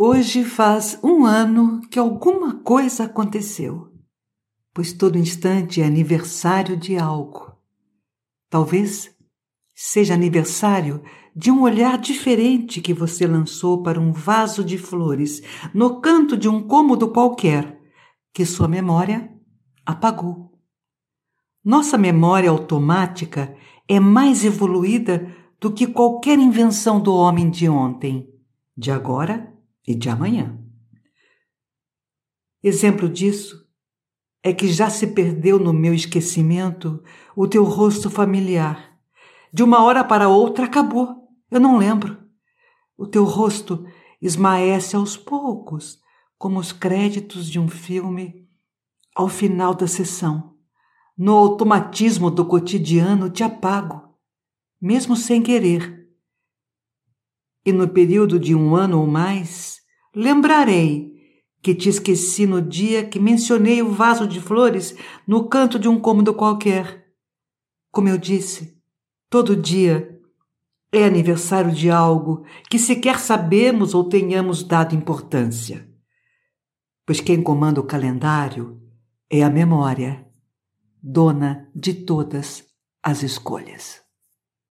Hoje faz um ano que alguma coisa aconteceu, pois todo instante é aniversário de algo. Talvez seja aniversário de um olhar diferente que você lançou para um vaso de flores no canto de um cômodo qualquer que sua memória apagou. Nossa memória automática é mais evoluída do que qualquer invenção do homem de ontem, de agora e de amanhã. Exemplo disso é que já se perdeu no meu esquecimento o teu rosto familiar. De uma hora para outra acabou, eu não lembro. O teu rosto esmaece aos poucos, como os créditos de um filme ao final da sessão. No automatismo do cotidiano te apago, mesmo sem querer. E no período de um ano ou mais, Lembrarei que te esqueci no dia que mencionei o vaso de flores no canto de um cômodo qualquer. Como eu disse, todo dia é aniversário de algo que sequer sabemos ou tenhamos dado importância. Pois quem comanda o calendário é a memória, dona de todas as escolhas.